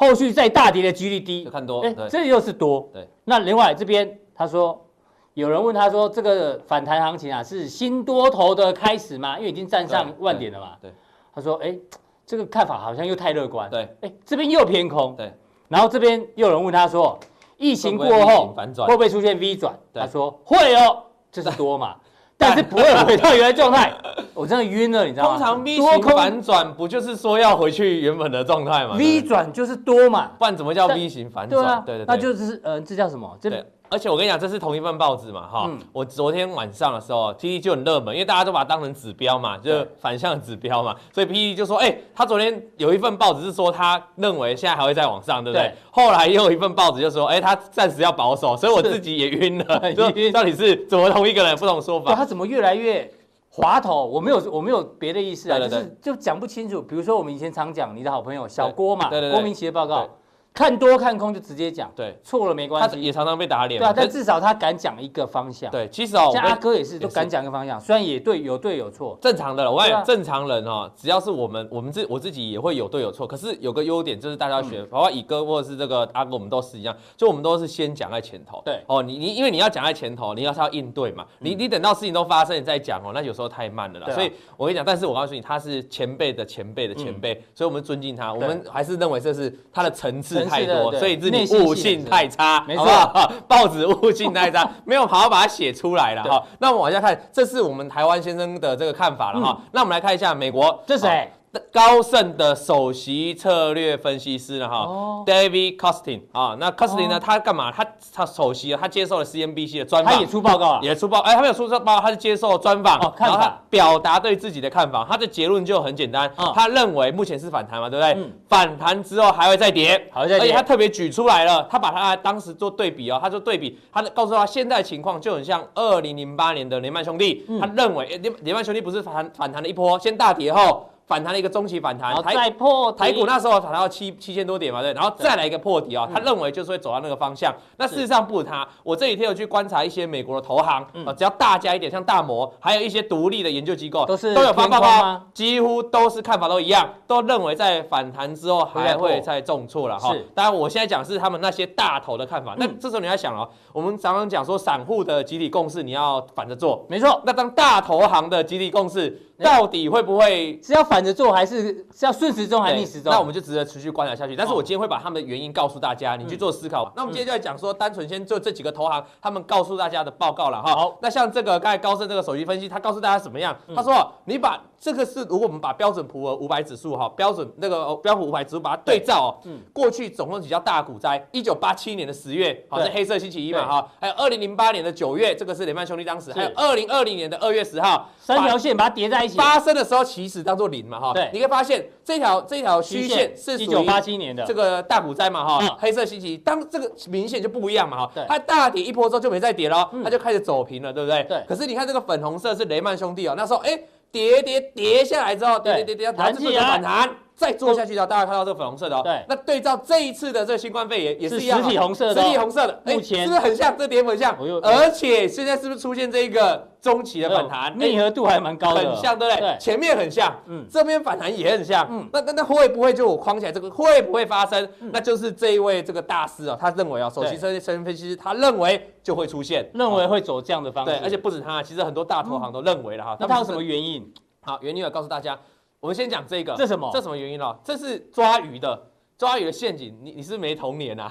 后续再大跌的几率低，看多，哎，这又是多。对，那另外这边他说，有人问他说，这个反弹行情啊，是新多头的开始吗？因为已经站上万点了嘛。对，他说，哎，这个看法好像又太乐观。对，哎，这边又偏空。对，然后这边又有人问他说，疫情过后会不会出现 V 转？他说会哦，这是多嘛。但是不会回到原来状态，我真的晕了，你知道吗？通常 V 型反转不就是说要回去原本的状态吗？V 转就是多嘛，不然怎么叫 V 型反转？对啊，对对对，那就是呃，这叫什么？这。而且我跟你讲，这是同一份报纸嘛，哈。嗯、我昨天晚上的时候，PTT 就很热门，因为大家都把它当成指标嘛，就是反向指标嘛，所以 PTT 就说，哎、欸，他昨天有一份报纸是说他认为现在还会再往上，对不对？对，后来又有一份报纸就说，哎、欸，他暂时要保守，所以我自己也晕了。是就到底是怎么同一个人不同说法？他怎么越来越滑头？我没有，我没有别的意思啊，就是就讲不清楚。比如说我们以前常讲你的好朋友小郭嘛，对对对，郭明錤的报告。看多看空就直接讲，对，错了没关系。他也常常被打脸，对啊，但至少他敢讲一个方向。对，其实哦，像阿哥也是都敢讲一个方向，虽然也对，有对有错，正常的。我讲正常人哦，只要是我们，我们自我自己也会有对有错。可是有个优点就是大家学，包括乙哥或者是这个阿哥，我们都是一样，就我们都是先讲在前头。对，哦，你你因为你要讲在前头，你要是要应对嘛，你你等到事情都发生你再讲哦，那有时候太慢了啦。所以我跟你讲，但是我告诉你，他是前辈的前辈的前辈，所以我们尊敬他，我们还是认为这是他的层次太多，所以。你悟性太差，没错，报纸悟性太差，没有好好把它写出来了哈。那我们往下看，这是我们台湾先生的这个看法了哈。那我们来看一下美国，这谁？高盛的首席策略分析师呢，哈、哦、，David Costin 啊，那 Costin 呢，哦、他干嘛？他他首席，他接受了 CNBC 的专访，他也出报告了，也出报，哎，他没有出报告，他是接受专访，哦、然后他表达对自己的看法，他的结论就很简单，哦、他认为目前是反弹嘛，对不对？嗯、反弹之后还会再跌，还会再跌，而且他特别举出来了，他把他当时做对比哦，他做对比，他告诉他现在情况就很像二零零八年的雷曼兄弟，嗯、他认为雷雷曼兄弟不是反反弹了一波，先大跌后。反弹了一个中期反弹，再破台股那时候反弹到七七千多点嘛，对，然后再来一个破底啊，他认为就是会走到那个方向。那事实上不是他，我这几天有去观察一些美国的投行啊，只要大家一点，像大摩，还有一些独立的研究机构，都是都有发报告，几乎都是看法都一样，都认为在反弹之后还会再重挫了哈。当然我现在讲是他们那些大头的看法，那这时候你要想哦，我们常常讲说散户的集体共识你要反着做，没错。那当大投行的集体共识。到底会不会是要反着做，还是是要顺时钟还是逆时钟？那我们就值得持续观察下去。但是我今天会把他们的原因告诉大家，你去做思考。嗯、那我们今天就来讲说，单纯先做这几个投行，他们告诉大家的报告了哈。好，那像这个刚才高盛这个首席分析，他告诉大家怎么样？他说，你把这个是如果我们把标准普尔五百指数哈，标准那个标普五百指数把它对照哦，嗯，过去总共几较大股灾，一九八七年的十月，好是黑色星期一嘛哈，还有二零零八年的九月，这个是雷曼兄弟当时，还有二零二零年的二月十号，三条线把它叠在一起，发生的时候。其实当做零嘛哈，对，你可以发现这条这条虚线是一九八七年的。这个大股灾嘛哈，黑色星期一，当这个明显就不一样嘛哈，它大跌一波之后就没再跌了，它就开始走平了，对不对？对。可是你看这个粉红色是雷曼兄弟哦，那时候哎跌跌跌下来之后，跌跌跌跌，然后这个反弹，再做下去的，大家看到这个粉红色的哦，对。那对照这一次的这个新冠肺炎也是一样，实体红色的，实体红色的，哎，是不是很像？这点很像，而且现在是不是出现这个？中期的反弹，密合度还蛮高的，很像，对不对？前面很像，嗯，这边反弹也很像，嗯，那那那会不会就我框起来这个会不会发生？那就是这一位这个大师啊，他认为啊，首席策略分析师他认为就会出现，认为会走这样的方式，对，而且不止他，其实很多大投行都认为了哈。那他有什么原因？好，原因我告诉大家，我们先讲这个，这什么？这什么原因呢？这是抓鱼的。抓鱼的陷阱，你你是没童年啊？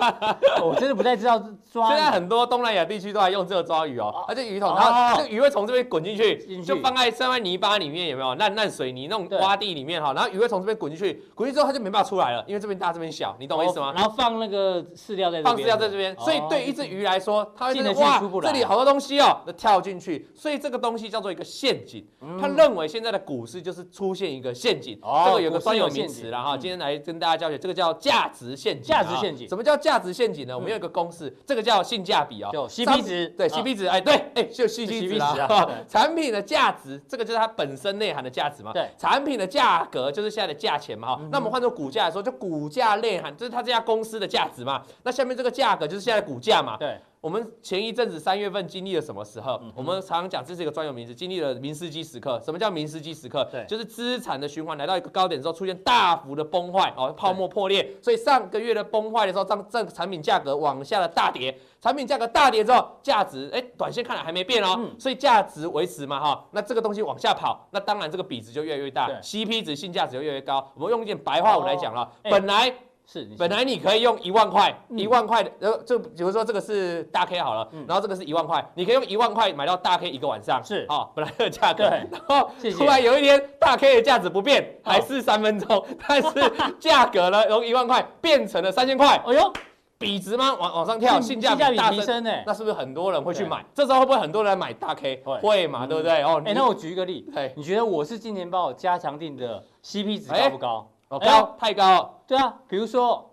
我真的不太知道抓。现在很多东南亚地区都还用这个抓鱼哦，而且鱼桶，然后这个鱼会从这边滚进去，就放在放在泥巴里面，有没有？烂烂水泥那种洼地里面哈，然后鱼会从这边滚进去，滚进去之后它就没办法出来了，因为这边大这边小，你懂我意思吗？然后放那个饲料在这边，放饲料在这边，所以对一只鱼来说，它会觉得哇，这里好多东西哦，就跳进去，所以这个东西叫做一个陷阱。他认为现在的股市就是出现一个陷阱，这个有个专有名词了哈，今天来跟大家教学，这个叫价。值陷阱，价值陷阱，什么叫价值陷阱呢？我们有一个公式，这个叫性价比哦，就 CP 值，对 CP 值，哎，对，哎，就 CP 值啊。产品的价值，这个就是它本身内涵的价值嘛。对，产品的价格就是现在的价钱嘛。哈，那我们换做股价来说，就股价内涵，就是它这家公司的价值嘛。那下面这个价格就是现在的股价嘛。对。我们前一阵子三月份经历了什么时候？我们常常讲这是一个专有名词，经历了明斯基时刻。什么叫明斯基时刻？对，就是资产的循环来到一个高点之后，出现大幅的崩坏哦，泡沫破裂。所以上个月的崩坏的时候，让这个产品价格往下的大跌。产品价格大跌之后，价值哎，短线看来还没变哦，所以价值维持嘛哈。那这个东西往下跑，那当然这个比值就越来越大，CP 值性价值就越来越高。我们用一点白话文来讲了，本来。是，本来你可以用一万块，一万块的，然后就比如说这个是大 K 好了，然后这个是一万块，你可以用一万块买到大 K 一个晚上，是，哦，本来的价格，然后突然有一天大 K 的价值不变，还是三分钟，但是价格呢，由一万块变成了三千块，哎呦，比值吗？往往上跳，性价比大升，那是不是很多人会去买？这时候会不会很多人买大 K？会嘛，对不对？哦，哎，那我举一个例，你觉得我是金钱豹加强定的 CP 值高不高？哦，高，太高。对啊，比如说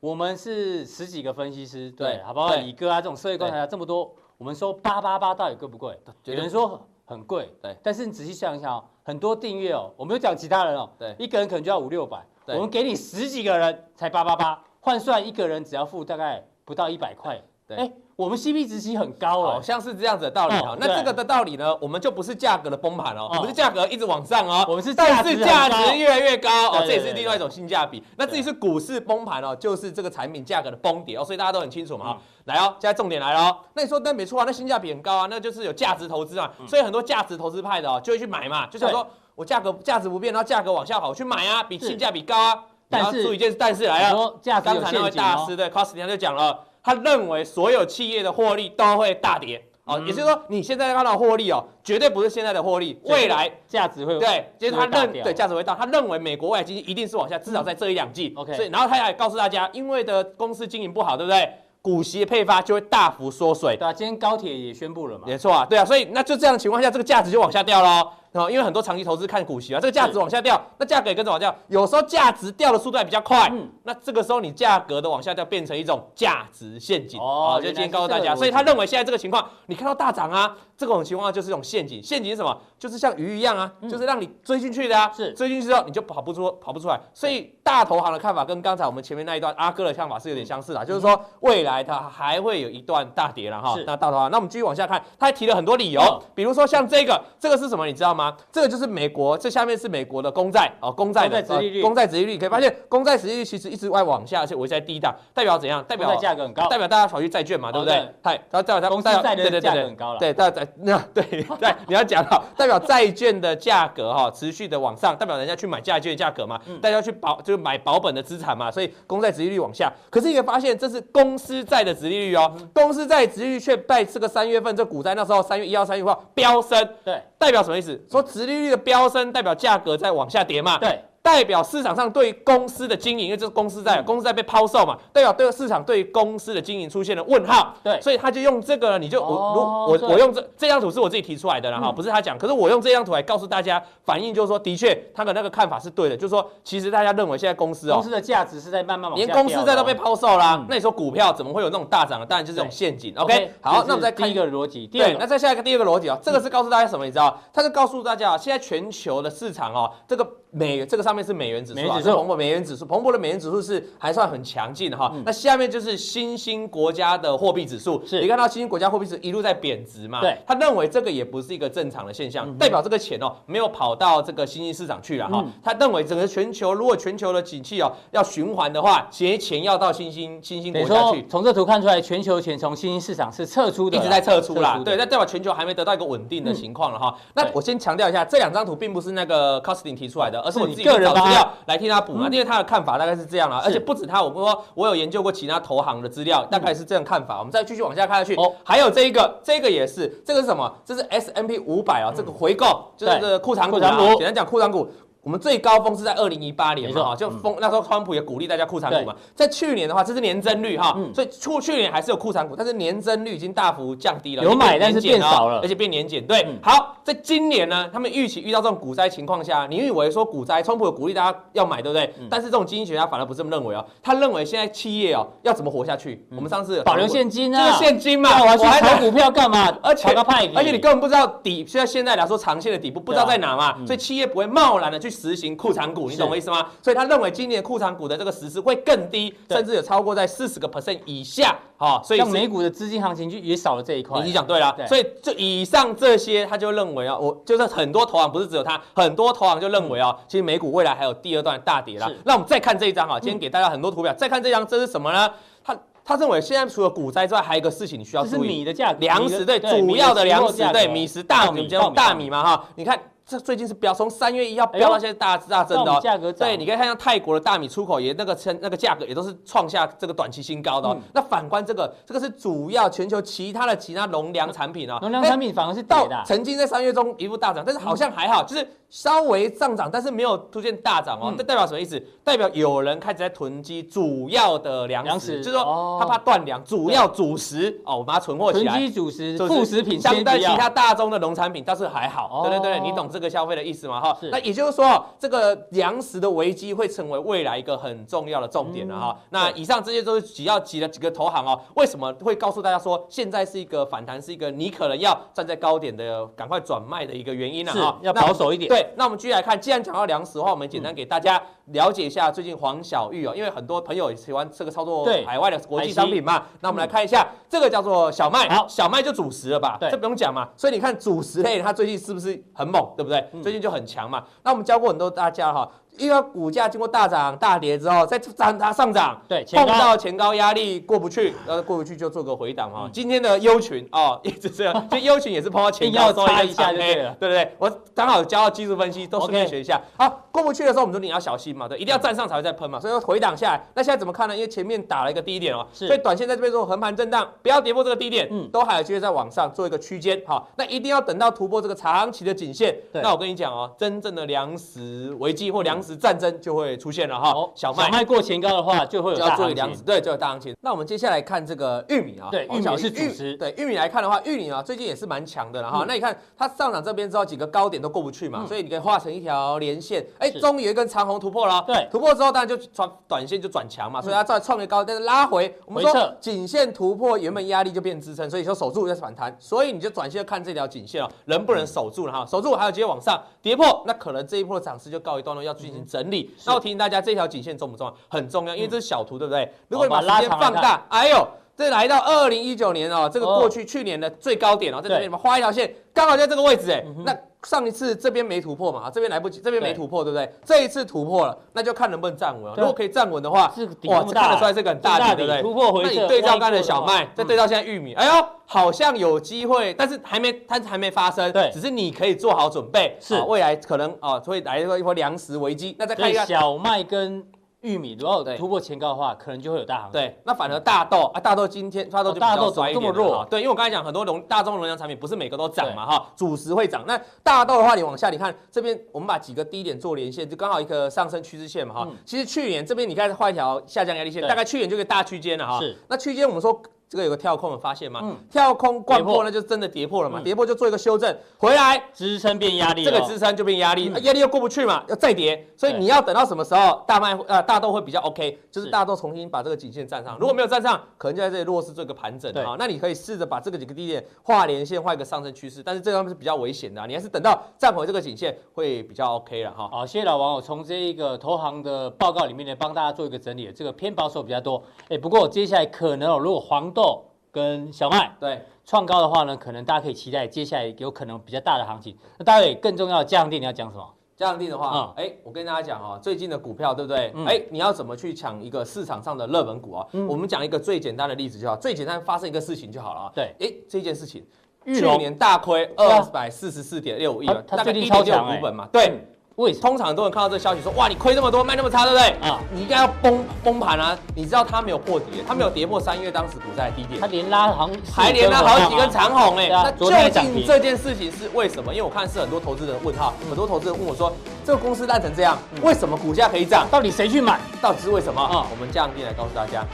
我们是十几个分析师，对，好不好？李哥啊，这种社会观察家这么多，我们说八八八到底贵不贵？有人说很贵，对。但是你仔细想一想哦，很多订阅哦，我们就讲其他人哦，对，一个人可能就要五六百，我们给你十几个人才八八八，换算一个人只要付大概不到一百块，对。我们 CP 值其实很高哦，好像是这样子的道理哈。那这个的道理呢，我们就不是价格的崩盘哦，不是价格一直往上哦，我们是但是价值越来越高哦，这也是另外一种性价比。那至于是股市崩盘哦，就是这个产品价格的崩跌哦，所以大家都很清楚嘛哈。来哦，现在重点来了哦。那你说那没错啊，那性价比很高啊，那就是有价值投资嘛。所以很多价值投资派的哦，就会去买嘛，就想说我价格价值不变，然后价格往下跑，我去买啊，比性价比高啊。但是注意一件事，但是来了，刚才那位大师对 c o s t i n 就讲了。他认为所有企业的获利都会大跌哦，也就是说你现在看到获利哦，绝对不是现在的获利，未来价值会对，就是他认对价值会大，他认为美国未来经济一定是往下，至少在这一两季。OK，所以然后他也告诉大家，因为的公司经营不好，对不对？股息的配发就会大幅缩水。对啊，今天高铁也宣布了嘛。没错啊，对啊，所以那就这样的情况下，这个价值就往下掉喽。哦，因为很多长期投资看股息啊，这个价值往下掉，那价格也跟着往下掉。有时候价值掉的速度还比较快，嗯，那这个时候你价格的往下掉变成一种价值陷阱。哦，就今天告诉大家，所以他认为现在这个情况，你看到大涨啊，这种情况就是一种陷阱。陷阱是什么？就是像鱼一样啊，就是让你追进去的啊。是追进去之后你就跑不出，跑不出来。所以大投行的看法跟刚才我们前面那一段阿哥的看法是有点相似的，就是说未来它还会有一段大跌了哈。那大投行，那我们继续往下看，他还提了很多理由，比如说像这个，这个是什么？你知道吗？这个就是美。美国这下面是美国的公债哦，公债的公债殖利率可以发现，公债殖利率其实一直在往下，而且维持在低档，代表怎样？代表价格很高，代表大家炒去债券嘛，对不对？嗨，然后代表它公司债的价格很高了，对，代表那对 对，你要讲到代表债券的价格哈持续的往上，代表人家去买债券的价格嘛，大家去保就是买保本的资产嘛，所以公债殖利率往下。可是你会发现这是公司债的殖利率哦，公司债殖利率却在这个三月份这股灾那时候三月一号、三月五号飙升，对，代表什么意思？说殖利率的飙升代表价。格在往下跌嘛？对。代表市场上对于公司的经营，因为这是公司在，公司在被抛售嘛，代表对市场对于公司的经营出现了问号。对，所以他就用这个，你就我我我我用这这张图是我自己提出来的了哈，不是他讲，可是我用这张图来告诉大家，反映就是说，的确他的那个看法是对的，就是说，其实大家认为现在公司哦，公司的价值是在慢慢往下掉，连公司在都被抛售啦，那你说股票怎么会有那种大涨的？当然就是这种陷阱。OK，好，那我们再看一个逻辑，对，那再下一个第二个逻辑啊，这个是告诉大家什么？你知道？他是告诉大家啊，现在全球的市场哦，这个美这个上面是美元指数啊。是彭博美元指数，彭博的美元指数是还算很强劲的哈。那下面就是新兴国家的货币指数，是你看到新兴国家货币是一路在贬值嘛？对，他认为这个也不是一个正常的现象，代表这个钱哦没有跑到这个新兴市场去了哈。他认为整个全球如果全球的景气哦要循环的话，这些钱要到新兴新兴国家去。从这图看出来，全球钱从新兴市场是撤出的，一直在撤出啦。对，那代表全球还没得到一个稳定的情况了哈。那我先强调一下，这两张图并不是那个 Costin 提出来的，而是我自己个人资料来替他补嘛，因为他的。看法大概是这样啦，而且不止他，我说我有研究过其他投行的资料，大概是这样看法。我们再继续往下看下去，哦，还有这一个，这个也是，这个是什么？这是 S M P 五百啊，这个回购就是这个库藏股，简单讲库藏股。我们最高峰是在二零一八年嘛，哈，就封那时候川普也鼓励大家库藏股嘛。在去年的话，这是年增率哈，所以去去年还是有库藏股，但是年增率已经大幅降低了，有买但是变少了，而且变年减。对，好，在今年呢，他们预期遇到这种股灾情况下，你以为说股灾，川普有鼓励大家要买，对不对？但是这种经济学家反而不这么认为哦，他认为现在企业哦要怎么活下去？我们上次保留现金啊，就是现金嘛，我还炒股票干嘛？而且而且你根本不知道底，现在现在来说长线的底部不知道在哪嘛，所以企业不会贸然的去实行库藏股。你懂我意思吗？所以他认为今年库藏股的这个实施会更低，甚至有超过在四十个 percent 以下。好，所以美股的资金行情就也少了这一块。你讲对了，所以就以上这些，他就认为啊，我就是很多投行不是只有他，很多投行就认为啊，其实美股未来还有第二段大跌了。那我们再看这一张啊，今天给大家很多图表，再看这张，这是什么呢？他他认为现在除了股灾之外，还有一个事情你需要注意，是米的价格，粮食对，主要的粮食对，米食大米叫大米嘛哈，你看。这最近是飙，从三月一号飙到现在大大增的哦。价格对，你可以看像泰国的大米出口也那个称那个价格也都是创下这个短期新高的哦。那反观这个，这个是主要全球其他的其他农粮产品哦。农粮产品反而是跌的，曾经在三月中一路大涨，但是好像还好，就是稍微上涨，但是没有出现大涨哦。这代表什么意思？代表有人开始在囤积主要的粮食，就是说他怕断粮，主要主食哦，我把它存货起来。囤积主食，副食品相对其他大宗的农产品倒是还好。对对对，你懂这个消费的意思嘛？哈，那也就是说，这个粮食的危机会成为未来一个很重要的重点了哈。那以上这些都是只要几了几个投行哦，为什么会告诉大家说现在是一个反弹，是一个你可能要站在高点的赶快转卖的一个原因呢？哈，要保守一点。对，那我们继续来看，既然讲到粮食的话，我们简单给大家了解一下最近黄小玉哦，因为很多朋友也喜欢这个操作海外的国际商品嘛。那我们来看一下，这个叫做小麦，好，小麦就主食了吧？对，这不用讲嘛。所以你看主食类它最近是不是很猛，对不对？最近就很。强嘛，那我们教过很多大家哈，因为股价经过大涨大跌之后，再涨它上涨，对，碰到前高压力过不去，呃，过不去就做个回档哈。嗯、今天的优群哦，一直这样，就优群也是碰到前高要擦一下就对了，对不对？我刚好教到技术分析，都顺便学一下。Okay 好，过不去的时候，我们说你要小心嘛，对，一定要站上才会再喷嘛，所以说回档下来。那现在怎么看呢？因为前面打了一个低点哦，是所以短线在这边做横盘震荡，不要跌破这个低点，嗯，都还有机会再往上做一个区间。好，那一定要等到突破这个长期的颈线。对那我跟你讲哦，真正的粮食危机或粮食战争就会。出现了哈，小麦麦过前高的话，就会有大行情，对，就有大行情。那我们接下来看这个玉米啊，对，玉米是主食。对，玉米来看的话，玉米啊最近也是蛮强的了哈。那你看它上涨这边之后，几个高点都过不去嘛，所以你可以画成一条连线，哎，终于有一根长红突破了。对，突破之后当然就转短线就转强嘛，所以它再创个高，但是拉回，我们说颈线突破原本压力就变支撑，所以说守住再反弹，所以你就短线看这条颈线哦，能不能守住了哈？守住还有机会往上跌破，那可能这一波涨势就告一段落，要进行整理。那我提醒大家，这条颈线重不重要？很重要，因为这是小图，对不对？如果你把时间放大，哎呦，这来到二零一九年哦，这个过去去年的最高点哦，在这边你们画一条线，刚好在这个位置哎。那上一次这边没突破嘛，这边来不及，这边没突破，对不对？这一次突破了，那就看能不能站稳。如果可以站稳的话，哇，看得出来这个很大底，对不对？突破回撤。那你对照刚才的小麦，再对照现在玉米，哎呦，好像有机会，但是还没，但是还没发生。对，只是你可以做好准备，是未来可能啊会来一波粮食危机。那再看一下小麦跟。玉米如果突破前高的话，可能就会有大行情。对，那反而大豆啊，大豆今天大豆就比较衰一点。这么弱？对，因为我刚才讲很多农大宗农粮产品不是每个都涨嘛哈，主食会涨。那大豆的话，你往下你看这边，我们把几个低点做连线，就刚好一个上升趋势线嘛哈。其实去年这边你看画一条下降压力线，大概去年就个大区间了哈。是。那区间我们说。这个有个跳空的发现吗？嗯，跳空灌破，那就真的跌破了嘛。跌破就做一个修正，回来支撑变压力，这个支撑就变压力，压力又过不去嘛，要再跌。所以你要等到什么时候大麦呃大豆会比较 OK？就是大豆重新把这个颈线站上。如果没有站上，可能就在这里弱势做一个盘整啊。那你可以试着把这个几个低点画连线，画一个上升趋势。但是这个是比较危险的，你还是等到站回这个颈线会比较 OK 了哈。好，谢谢老王，我从这一个投行的报告里面呢，帮大家做一个整理，这个偏保守比较多。哎，不过接下来可能哦如果黄豆。跟小麦对创高的话呢，可能大家可以期待接下来有可能比较大的行情。那大卫更重要的加强錠你要讲什么？加强錠的话，哎、嗯欸，我跟大家讲哦，最近的股票对不对？哎、嗯欸，你要怎么去抢一个市场上的热门股啊？嗯、我们讲一个最简单的例子就好，最简单发生一个事情就好了啊。对，哎、欸，这件事情，去年大亏二百四十四点六五亿元，大概一点六股本嘛，对。嗯为通常很多人看到这个消息说，哇，你亏这么多，卖那么差，对不对？啊，你应该要崩崩盘啊！你知道它没有破底，它没有跌破三月当时股灾低点，它连拉好还连拉好几根长红哎。那究竟这件事情是为什么？因为我看是很多投资人问号，很多投资人问我说，这个公司烂成这样，为什么股价可以涨？到底谁去买？到底是为什么啊？我们加强錠来告诉大家。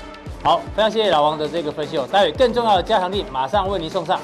好，非常谢谢老王的这个分析哦。待会更重要的加强力马上为您送上。